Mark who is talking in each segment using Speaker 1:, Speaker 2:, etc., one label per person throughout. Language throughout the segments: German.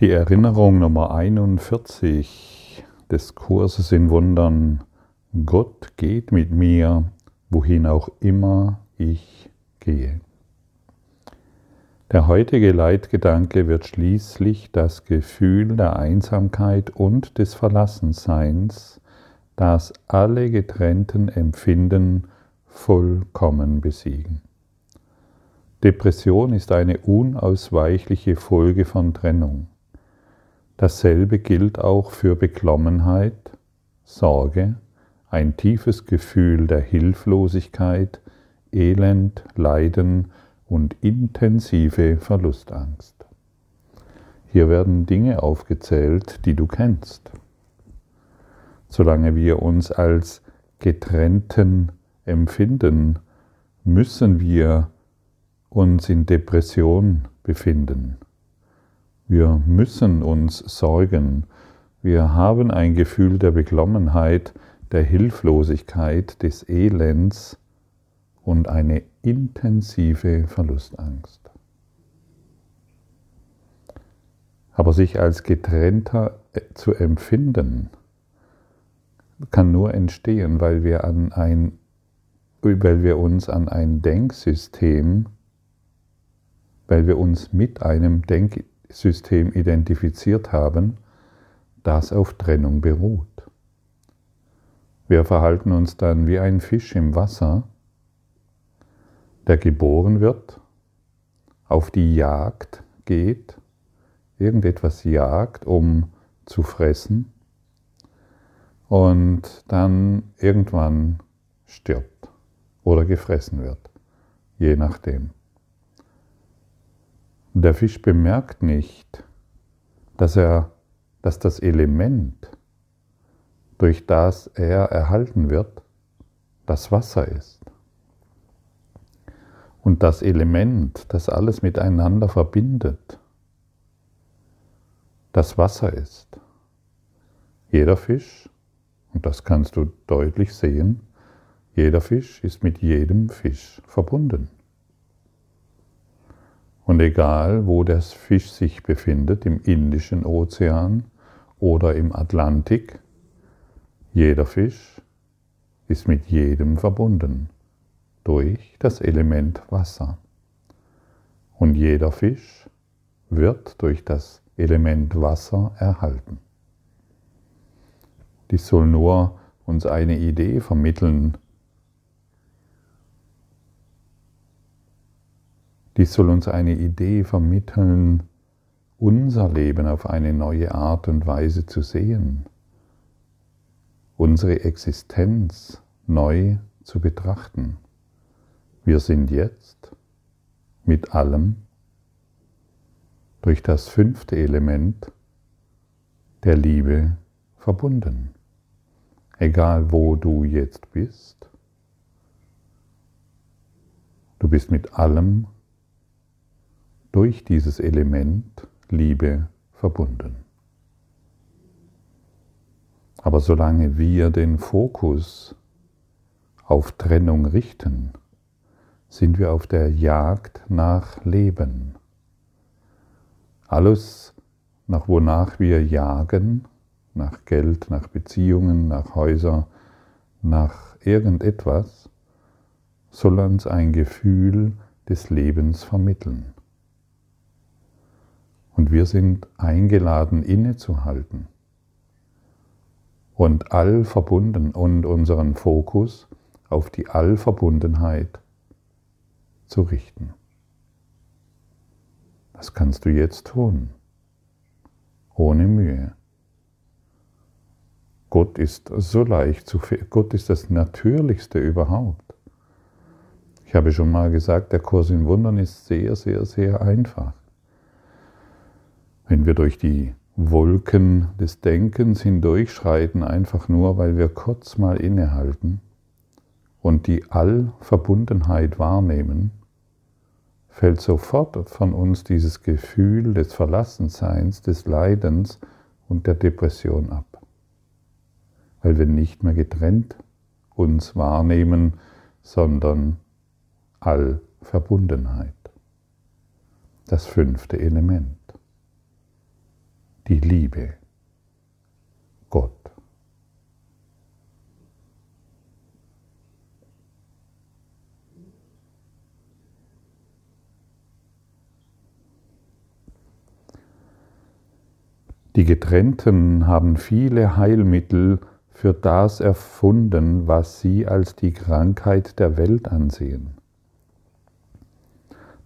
Speaker 1: Die Erinnerung Nummer 41 des Kurses in Wundern. Gott geht mit mir, wohin auch immer ich gehe. Der heutige Leitgedanke wird schließlich das Gefühl der Einsamkeit und des Verlassenseins, das alle getrennten Empfinden vollkommen besiegen. Depression ist eine unausweichliche Folge von Trennung. Dasselbe gilt auch für Beklommenheit, Sorge, ein tiefes Gefühl der Hilflosigkeit, Elend, Leiden und intensive Verlustangst. Hier werden Dinge aufgezählt, die du kennst. Solange wir uns als getrennten empfinden, müssen wir uns in Depression befinden. Wir müssen uns sorgen. Wir haben ein Gefühl der Beklommenheit, der Hilflosigkeit, des Elends und eine intensive Verlustangst. Aber sich als getrennter äh, zu empfinden, kann nur entstehen, weil wir, an ein, weil wir uns an ein Denksystem, weil wir uns mit einem Denksystem System identifiziert haben, das auf Trennung beruht. Wir verhalten uns dann wie ein Fisch im Wasser, der geboren wird, auf die Jagd geht, irgendetwas jagt, um zu fressen und dann irgendwann stirbt oder gefressen wird, je nachdem. Der Fisch bemerkt nicht, dass, er, dass das Element, durch das er erhalten wird, das Wasser ist. Und das Element, das alles miteinander verbindet, das Wasser ist. Jeder Fisch, und das kannst du deutlich sehen, jeder Fisch ist mit jedem Fisch verbunden. Und egal, wo der Fisch sich befindet, im Indischen Ozean oder im Atlantik, jeder Fisch ist mit jedem verbunden durch das Element Wasser. Und jeder Fisch wird durch das Element Wasser erhalten. Dies soll nur uns eine Idee vermitteln, Dies soll uns eine Idee vermitteln, unser Leben auf eine neue Art und Weise zu sehen, unsere Existenz neu zu betrachten. Wir sind jetzt mit allem durch das fünfte Element der Liebe verbunden. Egal wo du jetzt bist, du bist mit allem verbunden durch dieses Element Liebe verbunden. Aber solange wir den Fokus auf Trennung richten, sind wir auf der Jagd nach Leben. Alles, nach wonach wir jagen, nach Geld, nach Beziehungen, nach Häusern, nach irgendetwas, soll uns ein Gefühl des Lebens vermitteln. Und wir sind eingeladen, innezuhalten und all verbunden und unseren Fokus auf die Allverbundenheit zu richten. Das kannst du jetzt tun, ohne Mühe. Gott ist so leicht zu Gott ist das Natürlichste überhaupt. Ich habe schon mal gesagt, der Kurs in Wundern ist sehr, sehr, sehr einfach. Wenn wir durch die Wolken des Denkens hindurchschreiten, einfach nur, weil wir kurz mal innehalten und die Allverbundenheit wahrnehmen, fällt sofort von uns dieses Gefühl des Verlassenseins, des Leidens und der Depression ab, weil wir nicht mehr getrennt uns wahrnehmen, sondern Allverbundenheit. Das fünfte Element. Die Liebe, Gott. Die Getrennten haben viele Heilmittel für das erfunden, was sie als die Krankheit der Welt ansehen.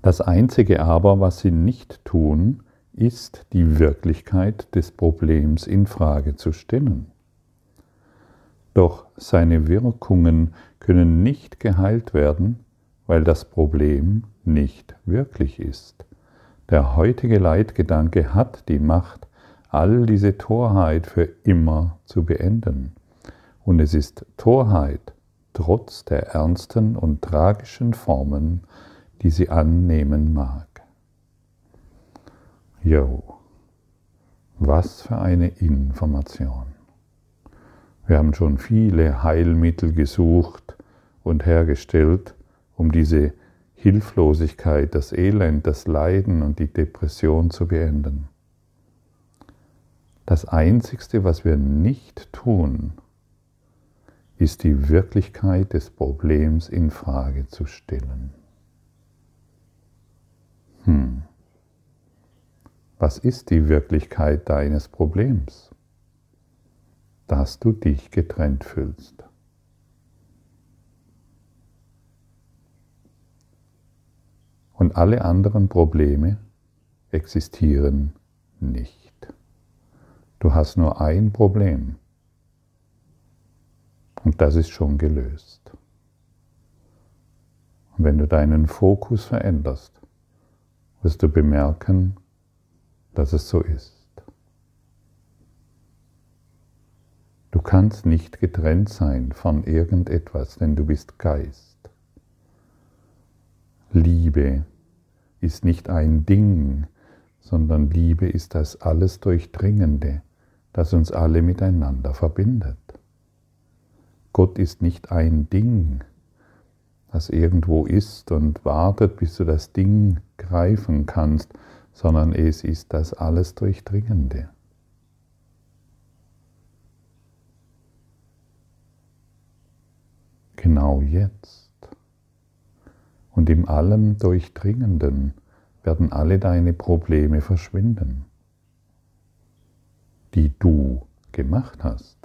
Speaker 1: Das Einzige aber, was sie nicht tun, ist die Wirklichkeit des Problems in Frage zu stellen. Doch seine Wirkungen können nicht geheilt werden, weil das Problem nicht wirklich ist. Der heutige Leitgedanke hat die Macht, all diese Torheit für immer zu beenden. Und es ist Torheit, trotz der ernsten und tragischen Formen, die sie annehmen mag. Jo, was für eine Information. Wir haben schon viele Heilmittel gesucht und hergestellt, um diese Hilflosigkeit, das Elend, das Leiden und die Depression zu beenden. Das Einzigste, was wir nicht tun, ist die Wirklichkeit des Problems in Frage zu stellen. Hm. Was ist die Wirklichkeit deines Problems? Dass du dich getrennt fühlst. Und alle anderen Probleme existieren nicht. Du hast nur ein Problem. Und das ist schon gelöst. Und wenn du deinen Fokus veränderst, wirst du bemerken, dass es so ist. Du kannst nicht getrennt sein von irgendetwas, denn du bist Geist. Liebe ist nicht ein Ding, sondern Liebe ist das alles Durchdringende das uns alle miteinander verbindet. Gott ist nicht ein Ding, das irgendwo ist und wartet, bis du das Ding greifen kannst, sondern es ist das alles Durchdringende. Genau jetzt. Und im allem Durchdringenden werden alle deine Probleme verschwinden die du gemacht hast.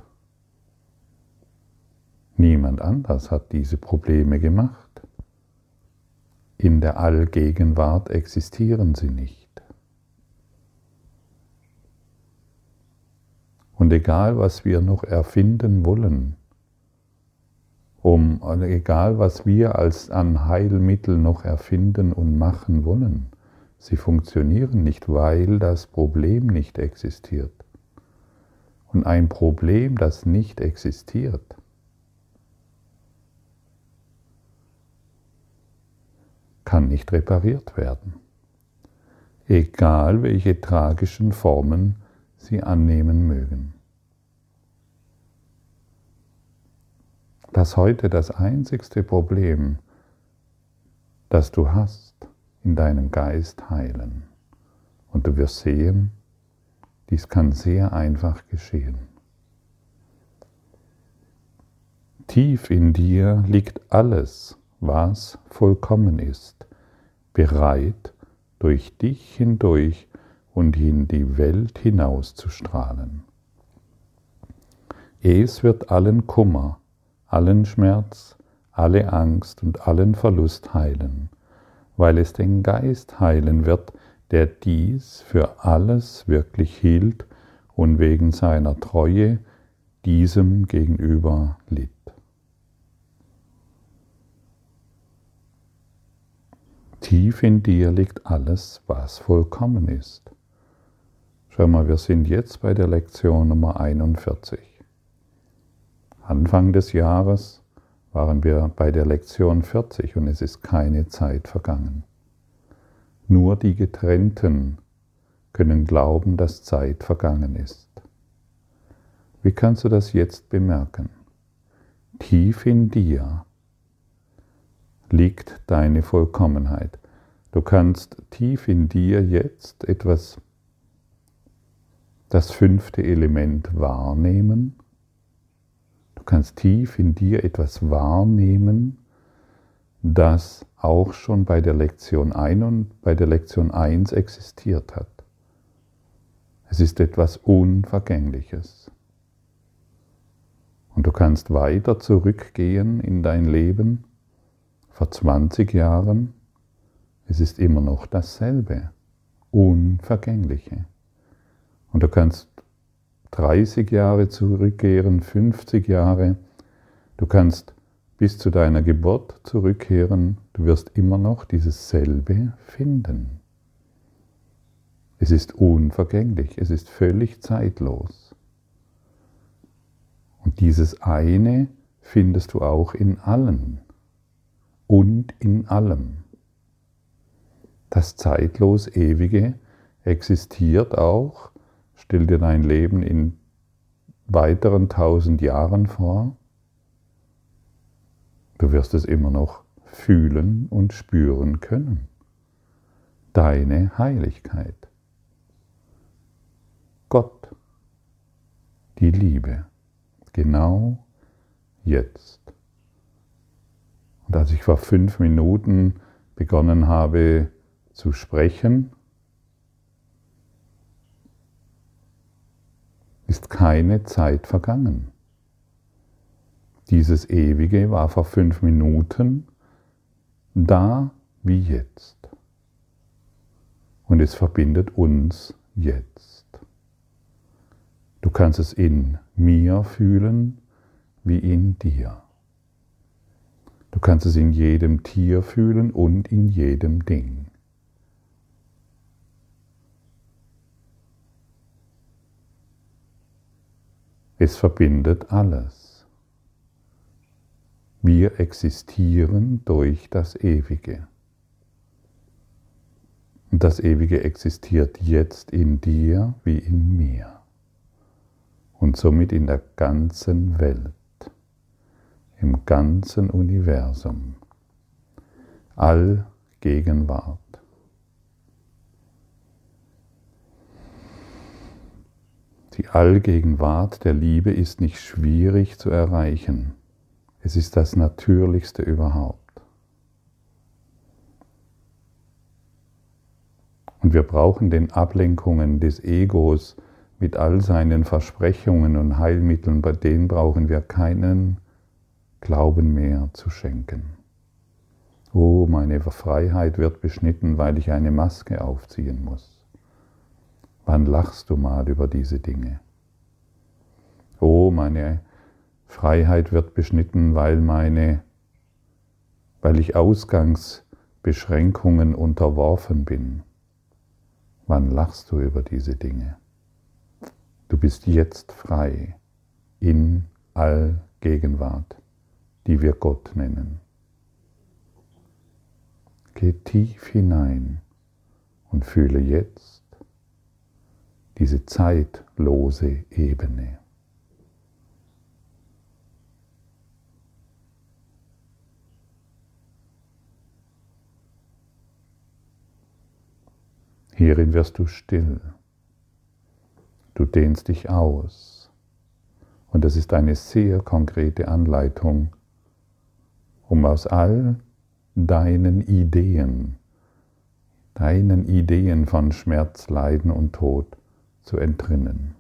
Speaker 1: Niemand anders hat diese Probleme gemacht. In der Allgegenwart existieren sie nicht. Und egal, was wir noch erfinden wollen, um, egal, was wir als an Heilmittel noch erfinden und machen wollen, sie funktionieren nicht, weil das Problem nicht existiert und ein Problem, das nicht existiert. kann nicht repariert werden, egal welche tragischen Formen sie annehmen mögen. Das heute das einzigste Problem, das du hast, in deinem Geist heilen. Und du wirst sehen, dies kann sehr einfach geschehen. Tief in dir liegt alles, was vollkommen ist, bereit, durch dich hindurch und in die Welt hinauszustrahlen. Es wird allen Kummer, allen Schmerz, alle Angst und allen Verlust heilen, weil es den Geist heilen wird, der dies für alles wirklich hielt und wegen seiner Treue diesem gegenüber litt. Tief in dir liegt alles, was vollkommen ist. Schau mal, wir sind jetzt bei der Lektion Nummer 41. Anfang des Jahres waren wir bei der Lektion 40 und es ist keine Zeit vergangen. Nur die Getrennten können glauben, dass Zeit vergangen ist. Wie kannst du das jetzt bemerken? Tief in dir liegt deine Vollkommenheit. Du kannst tief in dir jetzt etwas das fünfte Element wahrnehmen. Du kannst tief in dir etwas wahrnehmen, das auch schon bei der Lektion 1 und bei der Lektion 1 existiert hat. Es ist etwas Unvergängliches. Und du kannst weiter zurückgehen in dein Leben vor 20 Jahren. Es ist immer noch dasselbe, Unvergängliche. Und du kannst 30 Jahre zurückkehren, 50 Jahre. Du kannst bis zu deiner Geburt zurückkehren. Du wirst immer noch dieses selbe finden. Es ist unvergänglich, es ist völlig zeitlos. Und dieses eine findest du auch in allen und in allem. Das zeitlos Ewige existiert auch. Stell dir dein Leben in weiteren tausend Jahren vor. Du wirst es immer noch fühlen und spüren können. Deine Heiligkeit. Gott, die Liebe, genau jetzt. Und als ich vor fünf Minuten begonnen habe zu sprechen, ist keine Zeit vergangen. Dieses Ewige war vor fünf Minuten da wie jetzt. Und es verbindet uns jetzt. Du kannst es in mir fühlen wie in dir. Du kannst es in jedem Tier fühlen und in jedem Ding. Es verbindet alles. Wir existieren durch das Ewige. Und das Ewige existiert jetzt in dir wie in mir und somit in der ganzen Welt, im ganzen Universum, Allgegenwart. Die Allgegenwart der Liebe ist nicht schwierig zu erreichen. Es ist das Natürlichste überhaupt. Und wir brauchen den Ablenkungen des Egos mit all seinen Versprechungen und Heilmitteln, bei denen brauchen wir keinen Glauben mehr zu schenken. Oh, meine Freiheit wird beschnitten, weil ich eine Maske aufziehen muss. Wann lachst du mal über diese Dinge? Oh, meine Freiheit wird beschnitten, weil meine, weil ich Ausgangsbeschränkungen unterworfen bin. Wann lachst du über diese Dinge? Du bist jetzt frei in Allgegenwart, die wir Gott nennen. Geh tief hinein und fühle jetzt diese zeitlose Ebene. Hierin wirst du still. Du dehnst dich aus. Und das ist eine sehr konkrete Anleitung, um aus all deinen Ideen, deinen Ideen von Schmerz, Leiden und Tod zu entrinnen.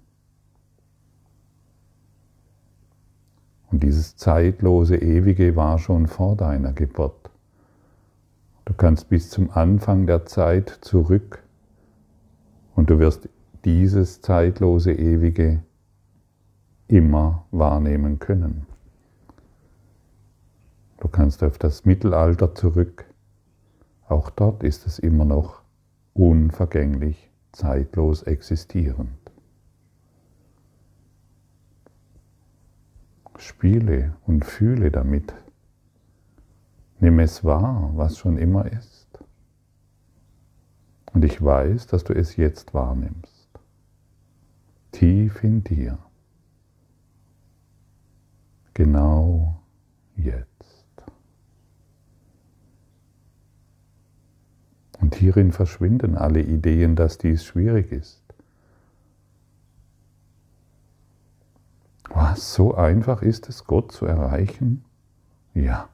Speaker 1: Und dieses zeitlose Ewige war schon vor deiner Geburt. Du kannst bis zum Anfang der Zeit zurück und du wirst dieses zeitlose Ewige immer wahrnehmen können. Du kannst auf das Mittelalter zurück. Auch dort ist es immer noch unvergänglich, zeitlos existierend. Spiele und fühle damit. Nimm es wahr, was schon immer ist. Und ich weiß, dass du es jetzt wahrnimmst tief in dir. Genau jetzt. Und hierin verschwinden alle Ideen, dass dies schwierig ist. So einfach ist es, Gott zu erreichen? Ja.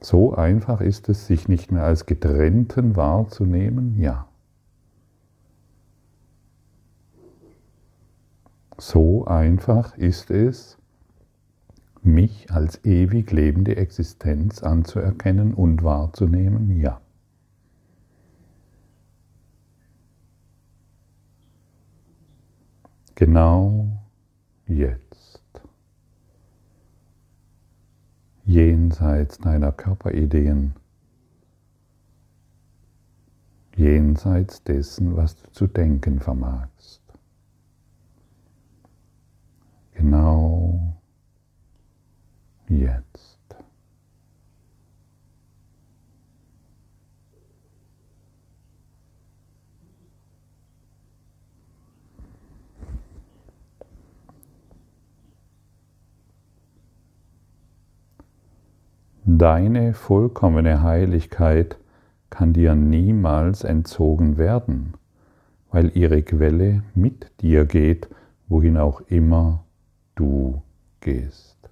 Speaker 1: So einfach ist es, sich nicht mehr als getrennten wahrzunehmen? Ja. So einfach ist es, mich als ewig lebende Existenz anzuerkennen und wahrzunehmen? Ja. Genau jetzt. Jenseits deiner Körperideen. Jenseits dessen, was du zu denken vermagst. Genau jetzt. Deine vollkommene Heiligkeit kann dir niemals entzogen werden, weil ihre Quelle mit dir geht, wohin auch immer du gehst.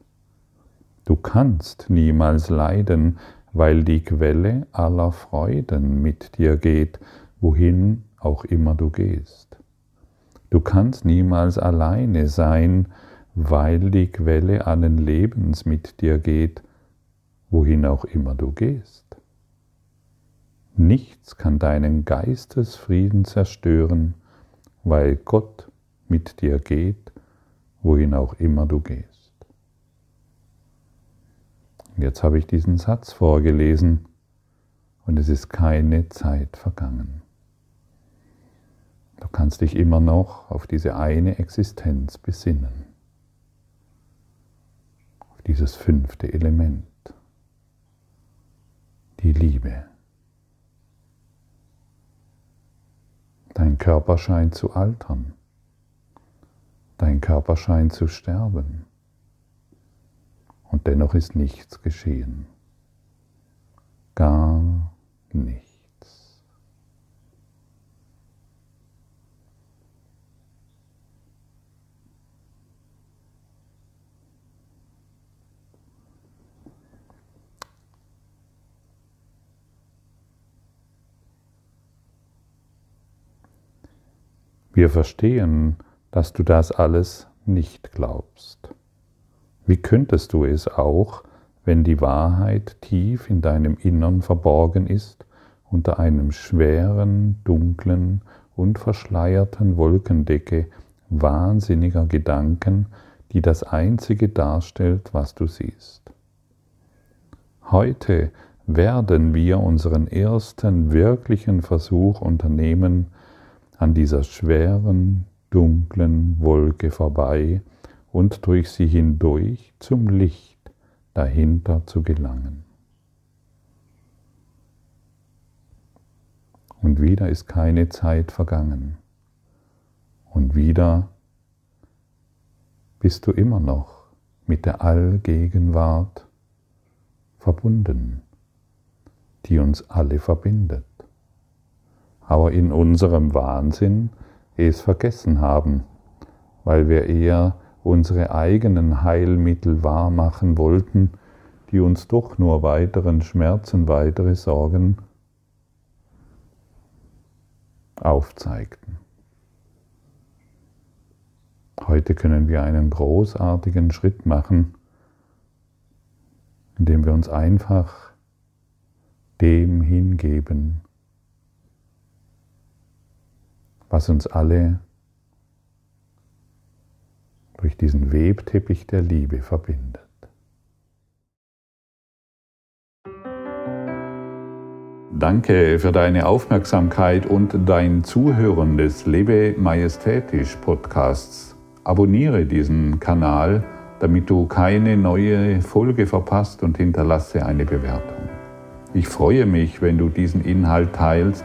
Speaker 1: Du kannst niemals leiden, weil die Quelle aller Freuden mit dir geht, wohin auch immer du gehst. Du kannst niemals alleine sein, weil die Quelle allen Lebens mit dir geht, wohin auch immer du gehst. Nichts kann deinen Geistesfrieden zerstören, weil Gott mit dir geht, wohin auch immer du gehst. Jetzt habe ich diesen Satz vorgelesen und es ist keine Zeit vergangen. Du kannst dich immer noch auf diese eine Existenz besinnen, auf dieses fünfte Element die Liebe. Dein Körper scheint zu altern. Dein Körper scheint zu sterben. Und dennoch ist nichts geschehen. Gar nichts. Wir verstehen, dass du das alles nicht glaubst. Wie könntest du es auch, wenn die Wahrheit tief in deinem Innern verborgen ist, unter einem schweren, dunklen und verschleierten Wolkendecke wahnsinniger Gedanken, die das Einzige darstellt, was du siehst. Heute werden wir unseren ersten wirklichen Versuch unternehmen, an dieser schweren, dunklen Wolke vorbei und durch sie hindurch zum Licht dahinter zu gelangen. Und wieder ist keine Zeit vergangen. Und wieder bist du immer noch mit der Allgegenwart verbunden, die uns alle verbindet aber in unserem Wahnsinn es vergessen haben, weil wir eher unsere eigenen Heilmittel wahrmachen wollten, die uns doch nur weiteren Schmerzen, weitere Sorgen aufzeigten. Heute können wir einen großartigen Schritt machen, indem wir uns einfach dem hingeben, was uns alle durch diesen Webteppich der Liebe verbindet. Danke für deine Aufmerksamkeit und dein Zuhören des Lebe Majestätisch Podcasts. Abonniere diesen Kanal, damit du keine neue Folge verpasst und hinterlasse eine Bewertung. Ich freue mich, wenn du diesen Inhalt teilst,